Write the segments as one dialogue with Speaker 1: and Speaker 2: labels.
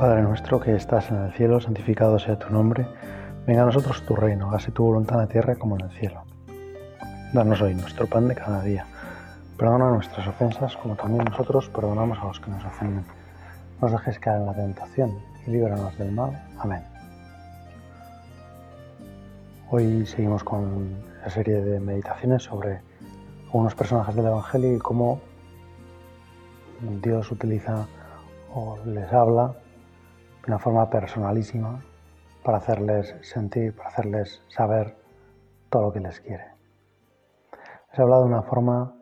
Speaker 1: Padre nuestro que estás en el cielo, santificado sea tu nombre. Venga a nosotros tu reino, hágase tu voluntad en la tierra como en el cielo. Danos hoy nuestro pan de cada día. Perdona nuestras ofensas como también nosotros perdonamos a los que nos ofenden. No nos dejes caer en la tentación y líbranos del mal. Amén. Hoy seguimos con la serie de meditaciones sobre algunos personajes del Evangelio y cómo Dios utiliza o les habla de una forma personalísima para hacerles sentir, para hacerles saber todo lo que les quiere. Les habla de una forma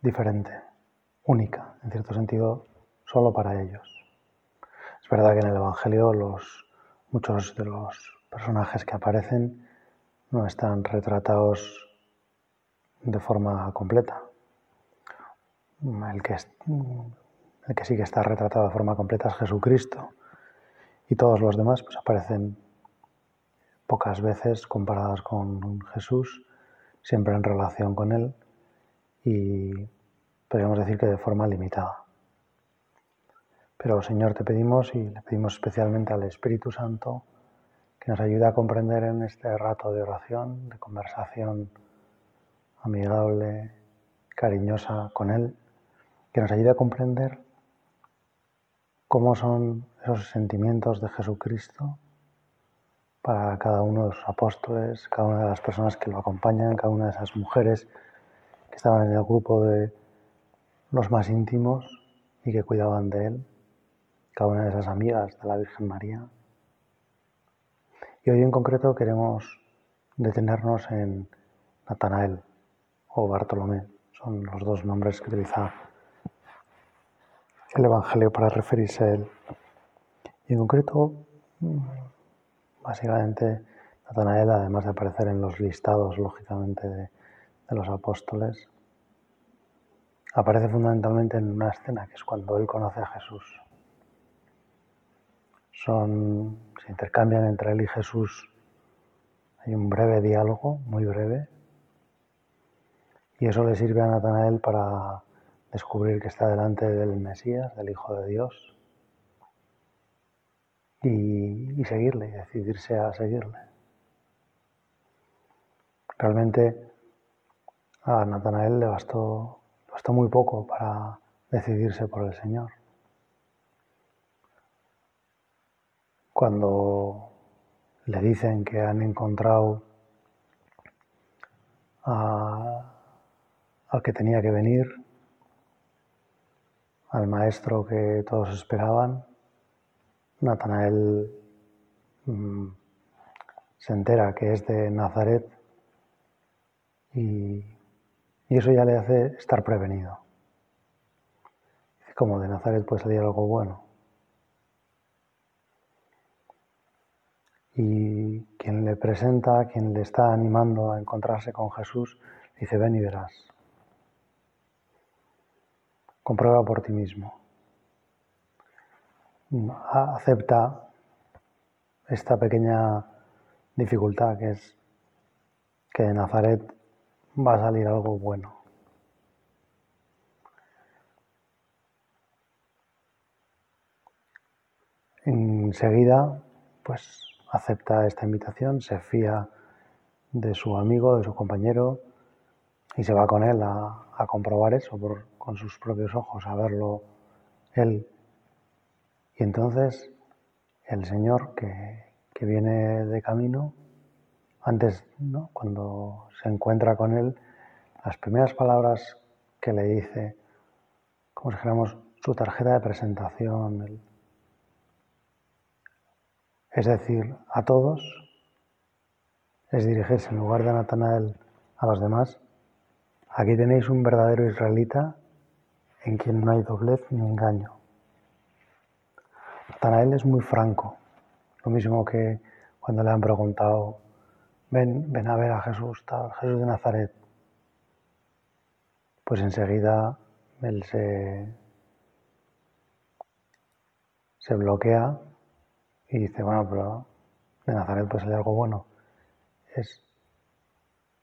Speaker 1: diferente, única, en cierto sentido, solo para ellos. Es verdad que en el Evangelio los, muchos de los personajes que aparecen no están retratados de forma completa. El que, el que sí que está retratado de forma completa es Jesucristo y todos los demás pues aparecen pocas veces comparadas con Jesús, siempre en relación con Él y podríamos decir que de forma limitada. Pero Señor, te pedimos y le pedimos especialmente al Espíritu Santo que nos ayude a comprender en este rato de oración, de conversación amigable, cariñosa con Él, que nos ayude a comprender cómo son esos sentimientos de Jesucristo para cada uno de los apóstoles, cada una de las personas que lo acompañan, cada una de esas mujeres que estaban en el grupo de los más íntimos y que cuidaban de él, cada una de esas amigas de la Virgen María. Y hoy en concreto queremos detenernos en Natanael o Bartolomé, son los dos nombres que utiliza el Evangelio para referirse a él. Y en concreto, básicamente, Natanael, además de aparecer en los listados, lógicamente, de, los apóstoles, aparece fundamentalmente en una escena que es cuando él conoce a Jesús. Se intercambian entre él y Jesús. Hay un breve diálogo, muy breve, y eso le sirve a Natanael para descubrir que está delante del Mesías, del Hijo de Dios, y, seguirle, y decidirse a seguirle. Realmente a Natanael le bastó, muy poco para decidirse por el Señor. Cuando le dicen que han encontrado al que tenía que venir, al maestro que todos esperaban, Natanael mm, se entera que es de Nazaret y, eso ya le hace estar prevenido. Como de Nazaret puede salir algo bueno. Y quien le presenta, quien le está animando a encontrarse con Jesús, dice, ven y verás. Comprueba por ti mismo. Acepta esta pequeña dificultad que es que de Nazaret va a salir algo bueno. Enseguida, pues acepta esta invitación, se fía de su amigo, de su compañero, y se va con él a, comprobar eso con sus propios ojos, a verlo él. Y entonces el Señor que, viene de camino, antes, ¿no? cuando se encuentra con él, las primeras palabras que le dice, como si dijéramos su tarjeta de presentación, es decir, a todos, es dirigirse en lugar de Natanael a los demás, Aquí tenéis un verdadero israelita en quien no hay doblez ni engaño. Natanael es muy franco, lo mismo que cuando le han preguntado, ven, ven a ver a Jesús, Jesús de Nazaret. Pues enseguida él se, se bloquea y dice, bueno, pero de Nazaret puede salir algo bueno. Es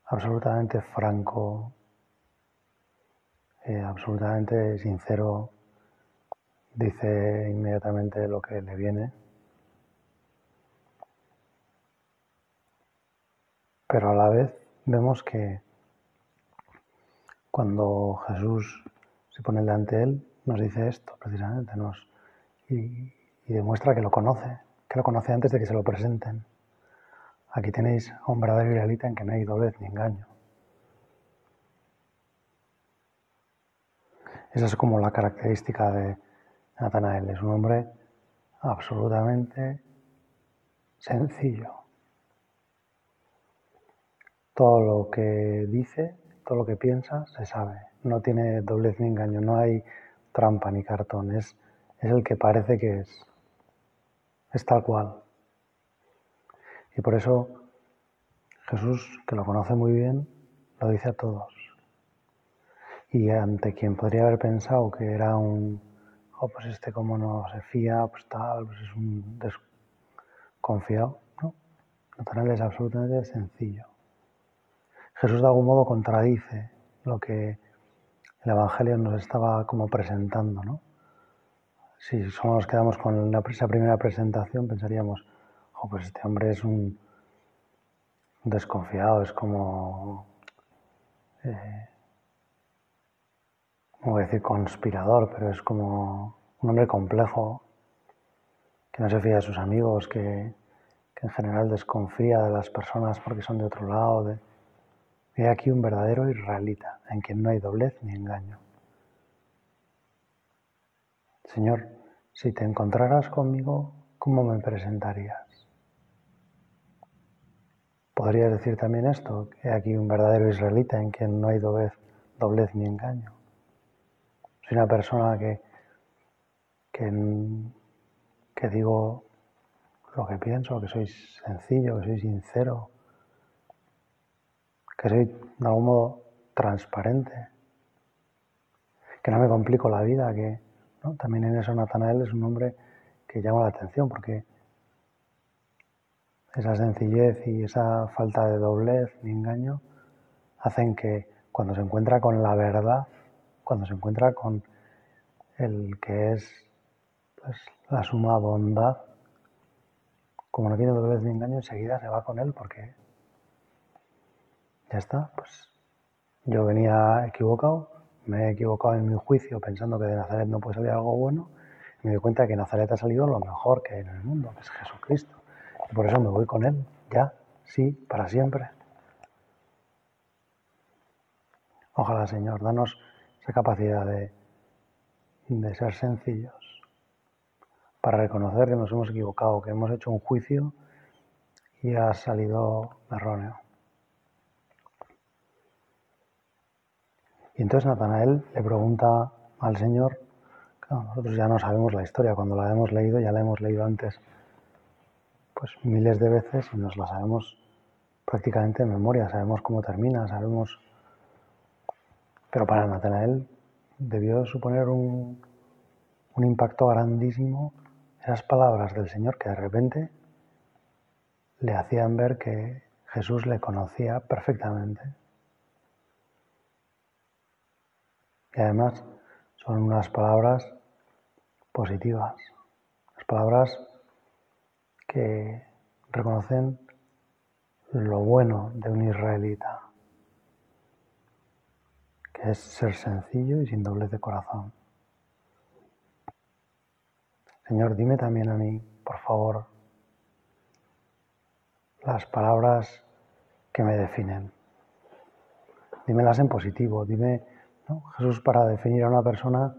Speaker 1: absolutamente franco, eh, absolutamente sincero, dice inmediatamente lo que le viene. Pero a la vez vemos que cuando Jesús se pone delante de él, nos dice esto precisamente, nos, y, demuestra que lo conoce, que lo conoce antes de que se lo presenten. Aquí tenéis a un verdadero israelita en que no hay doblez ni engaño. Esa es como la característica de Natanael. Es un hombre absolutamente sencillo. Todo lo que dice, todo lo que piensa, se sabe. No tiene doblez ni engaño, no hay trampa ni cartón. Es, es el que parece que es. Es tal cual. Y por eso Jesús, que lo conoce muy bien, lo dice a todos. Y ante quien podría haber pensado que era un, oh, pues este como no se fía, pues tal, pues es un desconfiado, ¿no? Natanael es absolutamente sencillo. Jesús de algún modo contradice lo que el Evangelio nos estaba como presentando, ¿no? Si solo nos quedamos con esa primera presentación, pensaríamos, oh, pues este hombre es un desconfiado, es como... Eh, no voy a decir conspirador, pero es como un hombre complejo, que no se fía de sus amigos, que, en general desconfía de las personas porque son de otro lado. Ve aquí un verdadero israelita, en quien no hay doblez ni engaño. Señor, si te encontraras conmigo, ¿cómo me presentarías? Podrías decir también esto, que aquí un verdadero israelita en quien no hay doblez, doblez ni engaño. Una persona que, que, digo lo que pienso, que soy sencillo, que soy sincero, que soy de algún modo transparente, que no me complico la vida, que también en eso Natanael es un hombre que llama la atención porque esa sencillez y esa falta de doblez ni engaño hacen que cuando se encuentra con la verdad, cuando se encuentra con el que es pues, la suma bondad, como no tiene doblez ni engaño, enseguida se va con él porque ya está, pues yo venía equivocado, me he equivocado en mi juicio pensando que de Nazaret no puede salir algo bueno, me doy cuenta que Nazaret ha salido lo mejor que hay en el mundo, que es Jesucristo. Y por eso me voy con él, ya, sí, para siempre. Ojalá, Señor, danos esa capacidad de, de ser sencillos, para reconocer que nos hemos equivocado, que hemos hecho un juicio y ha salido erróneo. Y entonces Natanael le pregunta al Señor, nosotros ya no sabemos la historia, cuando la hemos leído, ya la hemos leído antes, pues miles de veces y nos la sabemos prácticamente en memoria, sabemos cómo termina, sabemos... Pero para Natanael debió suponer un, un impacto grandísimo esas palabras del Señor que de repente le hacían ver que Jesús le conocía perfectamente. Y además son unas palabras positivas, las palabras que reconocen lo bueno de un israelita, es ser sencillo y sin doblez de corazón. Señor, dime también a mí, por favor, las palabras que me definen. Dímelas en positivo, dime Jesús para definir a una persona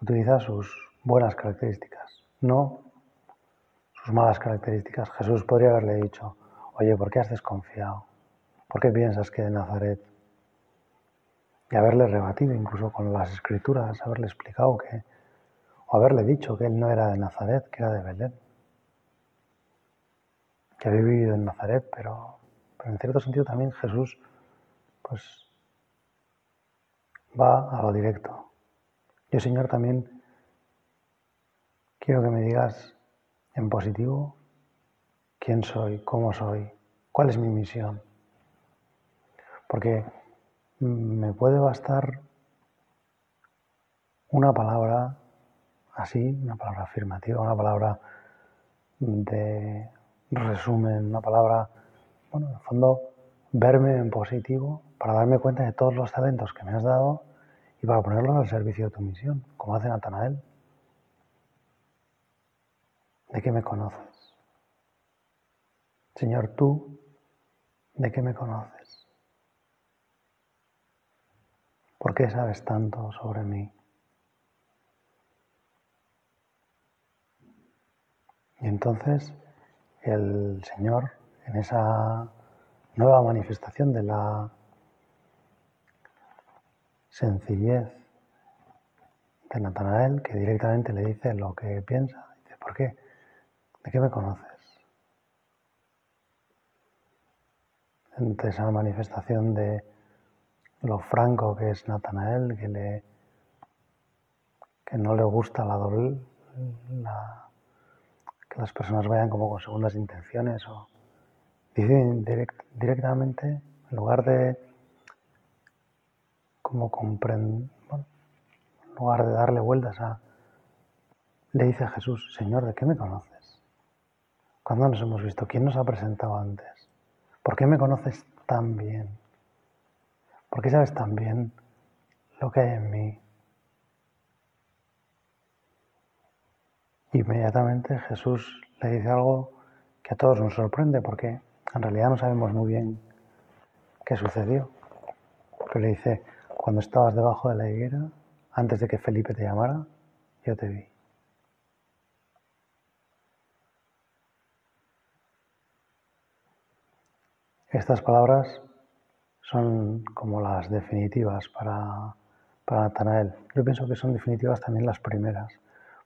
Speaker 1: utiliza sus buenas características, no sus malas características. Jesús podría haberle dicho, oye, ¿por qué has desconfiado? ¿Por qué piensas que de Nazaret? Y haberle rebatido incluso con las escrituras, haberle explicado que, o haberle dicho que él no era de Nazaret, que era de Belén. Que había vivido en Nazaret, pero, en cierto sentido también Jesús, pues va a lo directo. Yo, Señor, también quiero que me digas en positivo quién soy, cómo soy, cuál es mi misión. Porque me puede bastar una palabra, así, una palabra afirmativa, una palabra de resumen, una palabra, bueno, en el fondo, verme en positivo para darme cuenta de todos los talentos que me has dado y para ponerlos al servicio de tu misión, como hace Natanael. ¿De qué me conoces? Señor, tú, ¿de qué me conoces? ¿Por qué sabes tanto sobre mí? Y entonces el Señor, en esa nueva manifestación de la sencillez de Natanael, que directamente le dice lo que piensa, dice, ¿por qué? ¿De qué me conoces? Entre esa manifestación de lo franco que es Natanael, que, le, que no le gusta la, la que las personas vayan como con segundas intenciones o dicen directamente, en lugar de como comprender, en lugar de darle vueltas a, le dice a Jesús, Señor, ¿de qué me conoces? ¿Cuándo nos hemos visto? ¿Quién nos ha presentado antes? ¿Por qué me conoces tan bien? ¿Por qué sabes tan bien lo que hay en mí? Inmediatamente Jesús le dice algo que a todos nos sorprende porque en realidad no sabemos muy bien qué sucedió. Pero le dice, cuando estabas debajo de la higuera, antes de que Felipe te llamara, yo te vi. Estas palabras son como las definitivas para, para Natanael. Yo pienso que son definitivas también las primeras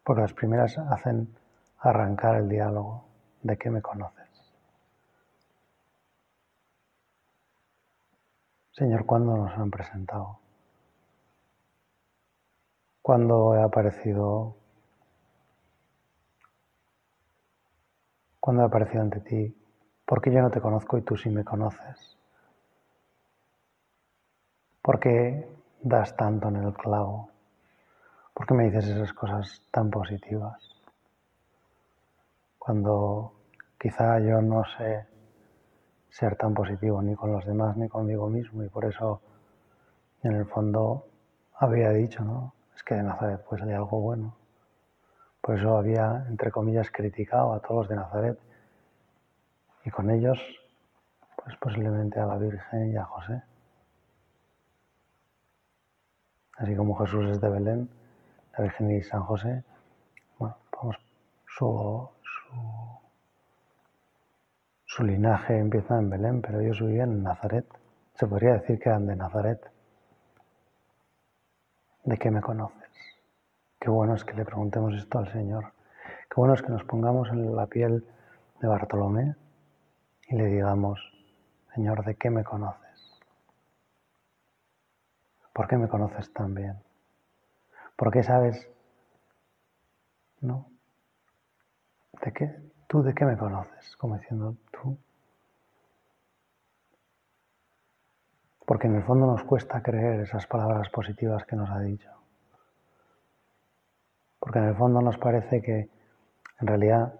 Speaker 1: porque las primeras hacen arrancar el diálogo de qué me conoces. Señor, ¿cuándo nos han presentado? ¿Cuándo he aparecido? ¿Cuándo he aparecido ante ti? ¿Por qué yo no te conozco y tú sí me conoces? ¿Por qué das tanto en el clavo? ¿Por qué me dices esas cosas tan positivas? Cuando quizá yo no sé ser tan positivo ni con los demás ni conmigo mismo y por eso en el fondo había dicho, ¿no? Es que de Nazaret puede salir algo bueno. Por eso había, entre comillas, criticado a todos los de Nazaret y con ellos, pues posiblemente a la Virgen y a José. Así como Jesús es de Belén, la Virgen y San José, bueno, su, su, linaje empieza en Belén, pero ellos vivían en Nazaret. Se podría decir que eran de Nazaret. ¿De qué me conoces? Qué bueno es que le preguntemos esto al Señor. Qué bueno es que nos pongamos en la piel de Bartolomé y le digamos, Señor, ¿de qué me conoces? ¿Por qué me conoces tan bien? ¿Por qué sabes? ¿No? ¿De qué? ¿Tú de qué me conoces? Como diciendo tú. Porque en el fondo nos cuesta creer esas palabras positivas que nos ha dicho. Porque en el fondo nos parece que en realidad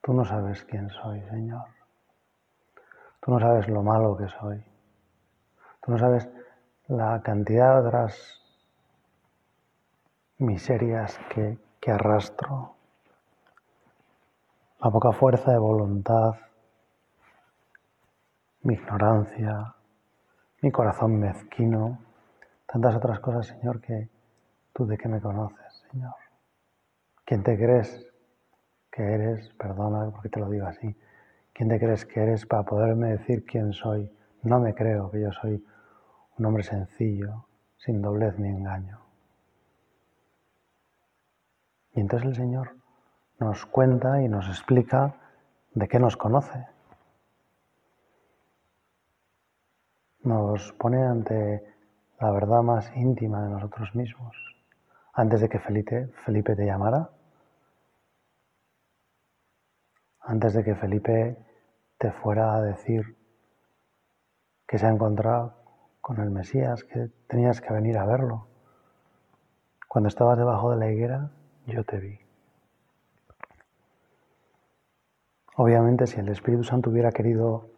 Speaker 1: tú no sabes quién soy, Señor. Tú no sabes lo malo que soy. Tú no sabes la cantidad de otras miserias que, que arrastro, la poca fuerza de voluntad, mi ignorancia, mi corazón mezquino, tantas otras cosas, Señor, que tú de qué me conoces, Señor. ¿Quién te crees que eres? Perdona porque te lo digo así. ¿Quién te crees que eres para poderme decir quién soy? No me creo que yo soy un hombre sencillo, sin doblez ni engaño. Y entonces el Señor nos cuenta y nos explica de qué nos conoce. Nos pone ante la verdad más íntima de nosotros mismos. Antes de que Felipe, Felipe te llamara, antes de que Felipe te fuera a decir que se ha encontrado con el Mesías, que tenías que venir a verlo Cuando estabas debajo de la higuera, yo te vi. Obviamente, si el Espíritu Santo hubiera querido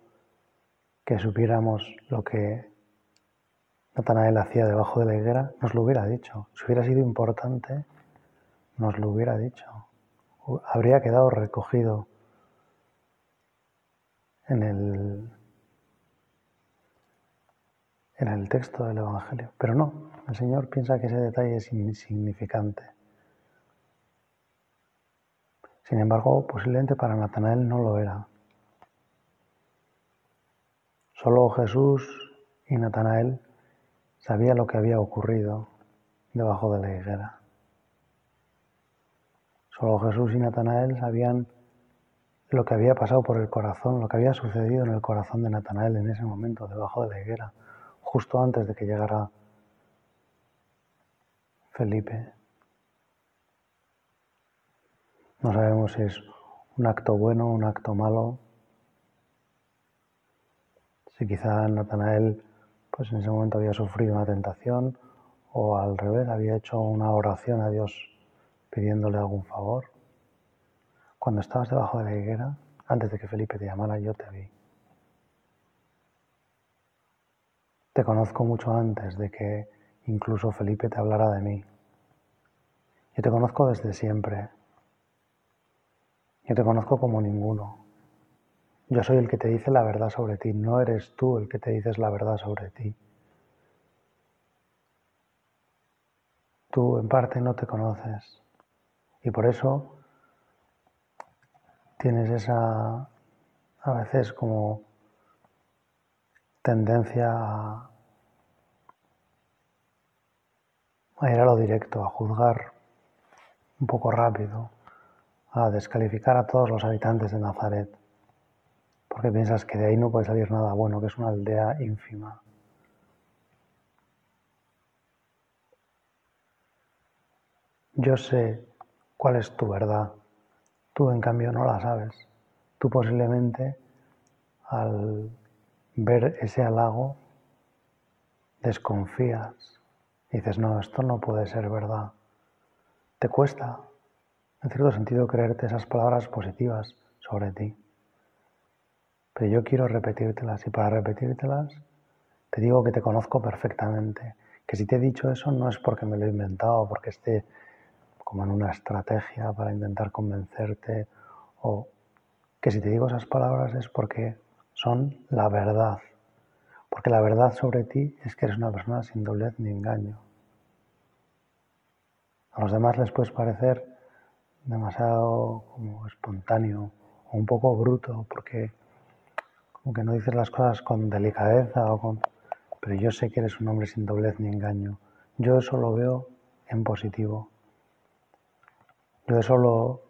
Speaker 1: que supiéramos lo que Natanael hacía debajo de la higuera, nos lo hubiera dicho. Si hubiera sido importante, nos lo hubiera dicho. Habría quedado recogido en el, en el texto del Evangelio. Pero no, el Señor piensa que ese detalle es insignificante. Sin embargo, posiblemente para Natanael no lo era. Solo Jesús y Natanael sabían lo que había ocurrido debajo de la higuera. Solo Jesús y Natanael sabían lo que había pasado por el corazón, lo que había sucedido en el corazón de Natanael en ese momento debajo de la higuera, justo antes de que llegara Felipe. No sabemos si es un acto bueno un acto malo. Si quizá Natanael pues en ese momento había sufrido una tentación o al revés había hecho una oración a Dios pidiéndole algún favor. Cuando estabas debajo de la higuera, antes de que Felipe te llamara, yo te vi. Te conozco mucho antes de que incluso Felipe te hablara de mí. Yo te conozco desde siempre. Yo te conozco como ninguno. Yo soy el que te dice la verdad sobre ti, no eres tú el que te dices la verdad sobre ti. Tú en parte no te conoces y por eso tienes esa, a veces como tendencia a, ir a lo directo, a juzgar un poco rápido, a descalificar a todos los habitantes de Nazaret, porque piensas que de ahí no puede salir nada bueno, que es una aldea ínfima. Yo sé cuál es tu verdad, tú en cambio no la sabes. Tú posiblemente al ver ese halago desconfías y dices, no, esto no puede ser verdad. Te cuesta, en cierto sentido, creerte esas palabras positivas sobre ti. Pero yo quiero repetírtelas y para repetírtelas te digo que te conozco perfectamente, que si te he dicho eso no es porque me lo he inventado, porque esté como en una estrategia para intentar convencerte o que si te digo esas palabras es porque son la verdad, porque la verdad sobre ti es que eres una persona sin doblez ni engaño. A los demás les puedes parecer demasiado como espontáneo o un poco bruto porque como que no dices las cosas con delicadeza o con... Pero yo sé que eres un hombre sin doblez ni engaño. Yo eso lo veo en positivo. Yo eso lo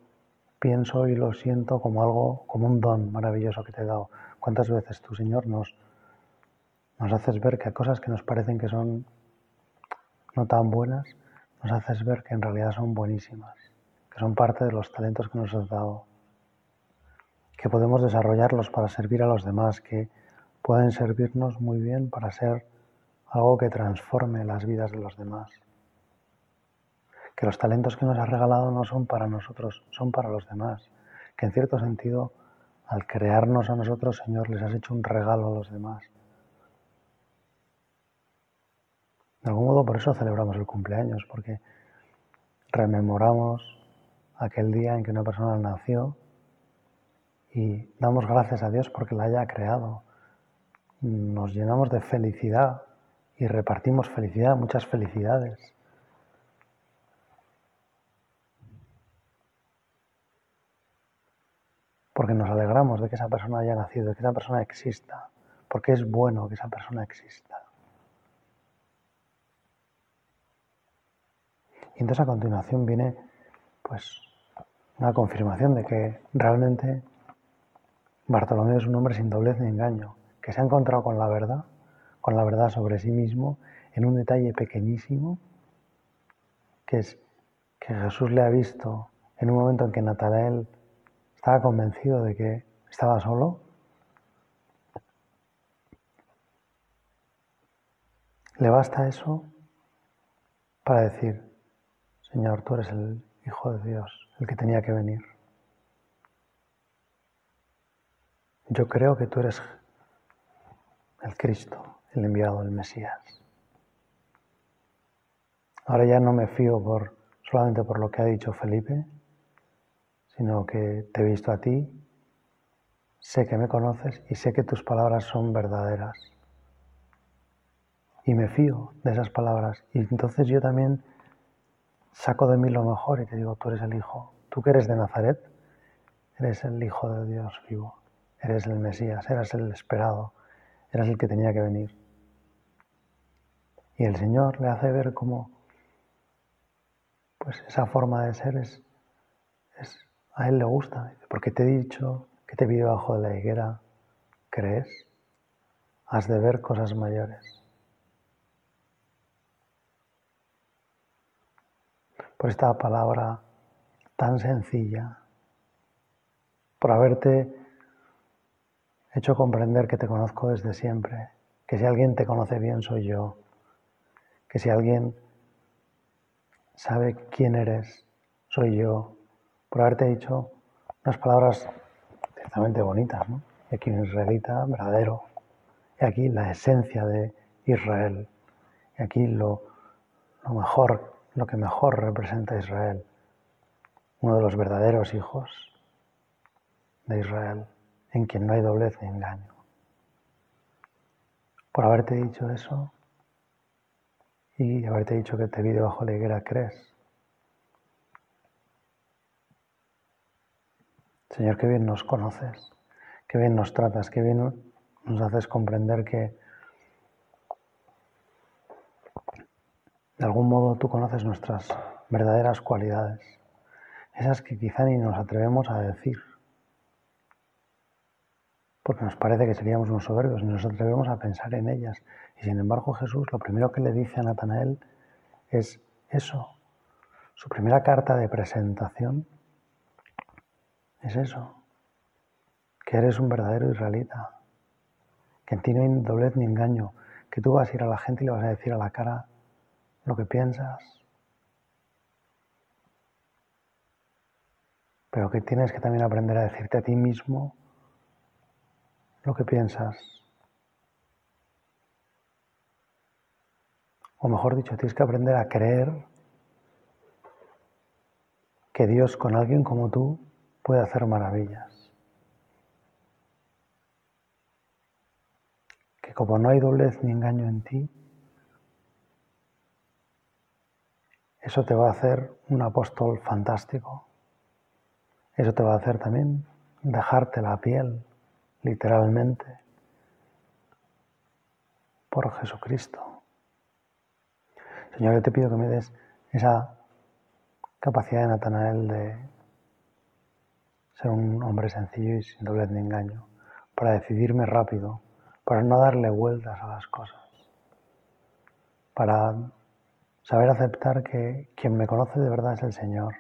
Speaker 1: pienso y lo siento como algo, como un don maravilloso que te he dado. ¿Cuántas veces tú, Señor, nos, nos haces ver que cosas que nos parecen que son no tan buenas, nos haces ver que en realidad son buenísimas, que son parte de los talentos que nos has dado, que podemos desarrollarlos para servir a los demás, que pueden servirnos muy bien para ser algo que transforme las vidas de los demás. Que los talentos que nos has regalado no son para nosotros, son para los demás. Que en cierto sentido, al crearnos a nosotros, Señor, les has hecho un regalo a los demás. De algún modo por eso celebramos el cumpleaños, porque rememoramos aquel día en que una persona nació y damos gracias a Dios porque la haya creado. Nos llenamos de felicidad y repartimos felicidad, muchas felicidades. Porque nos alegramos de que esa persona haya nacido, de que esa persona exista, porque es bueno que esa persona exista. Y entonces a continuación viene pues una confirmación de que realmente Bartolomé es un hombre sin doblez ni engaño, que se ha encontrado con la verdad, con la verdad sobre sí mismo, en un detalle pequeñísimo, que es que Jesús le ha visto en un momento en que Natanael estaba convencido de que estaba solo. Le basta eso para decir, Señor, tú eres el Hijo de Dios, el que tenía que venir. Yo creo que tú eres el Cristo, el enviado, el Mesías. Ahora ya no me fío por, solamente por lo que ha dicho Felipe, sino que te he visto a ti, sé que me conoces y sé que tus palabras son verdaderas. Y me fío de esas palabras. Y entonces yo también saco de mí lo mejor y te digo, tú eres el Hijo, tú que eres de Nazaret, eres el Hijo de Dios vivo, eres el Mesías, eres el esperado, eres el que tenía que venir. Y el Señor le hace ver cómo pues esa forma de ser es, es a Él le gusta, porque te he dicho que te vi debajo de la higuera, ¿crees? Has de ver cosas mayores. por esta palabra tan sencilla, por haberte hecho comprender que te conozco desde siempre, que si alguien te conoce bien soy yo, que si alguien sabe quién eres, soy yo, por haberte dicho unas palabras ciertamente bonitas, ¿no? Y aquí un israelita verdadero, y aquí la esencia de Israel, y aquí lo, lo mejor lo que mejor representa Israel, uno de los verdaderos hijos de Israel, en quien no hay doblez ni engaño. Por haberte dicho eso y haberte dicho que te vi debajo de la higuera, crees. Señor, qué bien nos conoces, qué bien nos tratas, qué bien nos haces comprender que De algún modo tú conoces nuestras verdaderas cualidades, esas que quizá ni nos atrevemos a decir, porque nos parece que seríamos unos soberbios y nos atrevemos a pensar en ellas. Y sin embargo Jesús lo primero que le dice a Natanael es eso. Su primera carta de presentación es eso, que eres un verdadero israelita, que en ti no hay doblez ni engaño, que tú vas a ir a la gente y le vas a decir a la cara lo que piensas, pero que tienes que también aprender a decirte a ti mismo lo que piensas. O mejor dicho, tienes que aprender a creer que Dios con alguien como tú puede hacer maravillas. Que como no hay doblez ni engaño en ti, Eso te va a hacer un apóstol fantástico. Eso te va a hacer también dejarte la piel, literalmente, por Jesucristo. Señor, yo te pido que me des esa capacidad de Natanael de ser un hombre sencillo y sin doblez ni engaño, para decidirme rápido, para no darle vueltas a las cosas, para Saber aceptar que quien me conoce de verdad es el Señor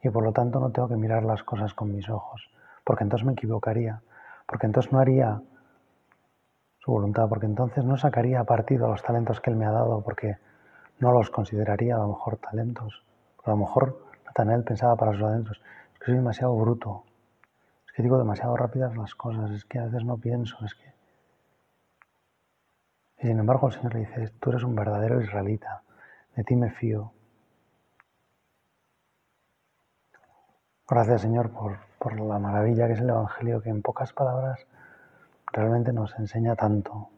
Speaker 1: y por lo tanto no tengo que mirar las cosas con mis ojos, porque entonces me equivocaría, porque entonces no haría su voluntad, porque entonces no sacaría partido a los talentos que Él me ha dado, porque no los consideraría a lo mejor talentos. A lo mejor Nathanael pensaba para sus talentos, es que soy demasiado bruto, que digo demasiado rápidas las cosas, es que a veces no pienso, es que... Y sin embargo el Señor le dice, tú eres un verdadero israelita, de ti me fío. Gracias Señor por, por la maravilla que es el Evangelio, que en pocas palabras realmente nos enseña tanto.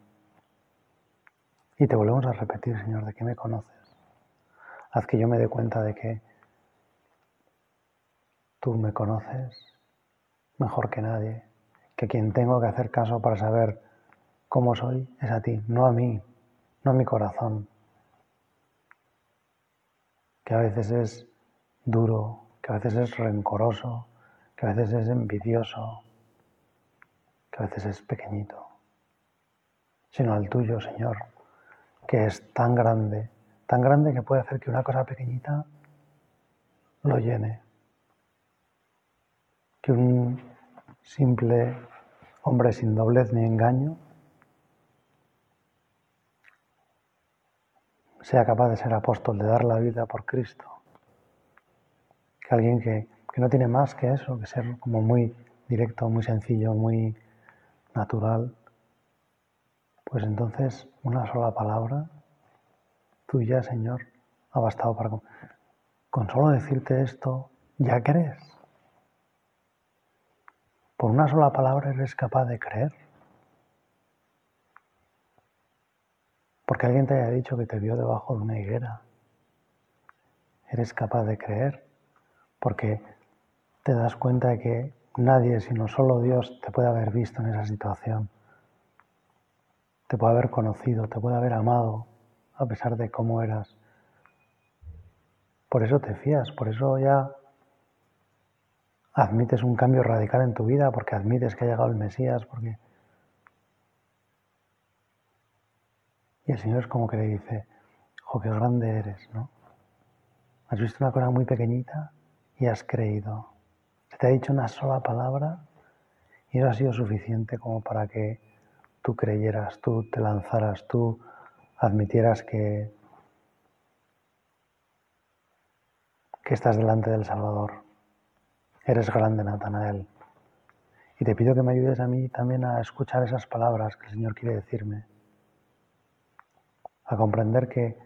Speaker 1: Y te volvemos a repetir, Señor, de que me conoces. Haz que yo me dé cuenta de que tú me conoces mejor que nadie, que quien tengo que hacer caso para saber cómo soy es a ti, no a mí, no a mi corazón, que a veces es duro, que a veces es rencoroso, que a veces es envidioso, que a veces es pequeñito, sino al tuyo, Señor, que es tan grande, tan grande que puede hacer que una cosa pequeñita lo llene, que un simple hombre sin doblez ni engaño sea capaz de ser apóstol, de dar la vida por Cristo, que alguien que, que no tiene más que eso, que ser como muy directo, muy sencillo, muy natural, pues entonces una sola palabra tuya, Señor, ha bastado para... Con solo decirte esto, ya crees. Por una sola palabra eres capaz de creer. Porque alguien te haya dicho que te vio debajo de una higuera. Eres capaz de creer porque te das cuenta de que nadie, sino solo Dios, te puede haber visto en esa situación. Te puede haber conocido, te puede haber amado, a pesar de cómo eras. Por eso te fías, por eso ya admites un cambio radical en tu vida, porque admites que ha llegado el Mesías, porque... Y el Señor es como que le dice, jo, qué grande eres, ¿no? Has visto una cosa muy pequeñita y has creído. Se te ha dicho una sola palabra y eso ha sido suficiente como para que tú creyeras, tú te lanzaras, tú admitieras que, que estás delante del Salvador. Eres grande, Natanael. Y te pido que me ayudes a mí también a escuchar esas palabras que el Señor quiere decirme. A comprender que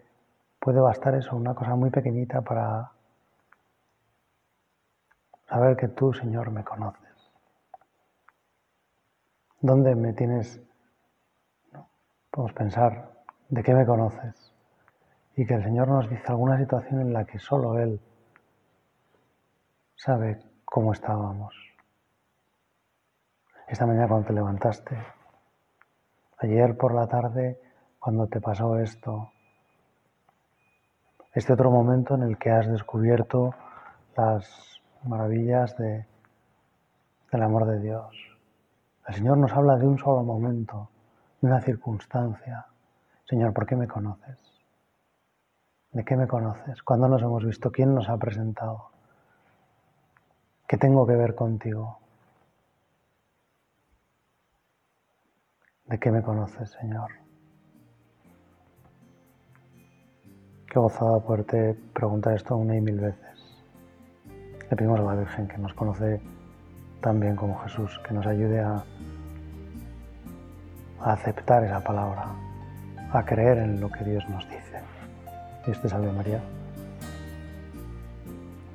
Speaker 1: puede bastar eso, una cosa muy pequeñita para saber que tú, Señor, me conoces. ¿Dónde me tienes? Podemos pensar, ¿de qué me conoces? Y que el Señor nos dice alguna situación en la que solo Él sabe cómo estábamos. Esta mañana cuando te levantaste, ayer por la tarde cuando te pasó esto, este otro momento en el que has descubierto las maravillas de, del amor de Dios. El Señor nos habla de un solo momento, de una circunstancia. Señor, ¿por qué me conoces? ¿De qué me conoces? ¿Cuándo nos hemos visto? ¿Quién nos ha presentado? ¿Qué tengo que ver contigo? ¿De qué me conoces, Señor? Qué gozada poderte preguntar esto una y mil veces. Le pedimos a la Virgen que nos conoce tan bien como Jesús, que nos ayude a, a aceptar esa palabra, a creer en lo que Dios nos dice. Dios te salve María.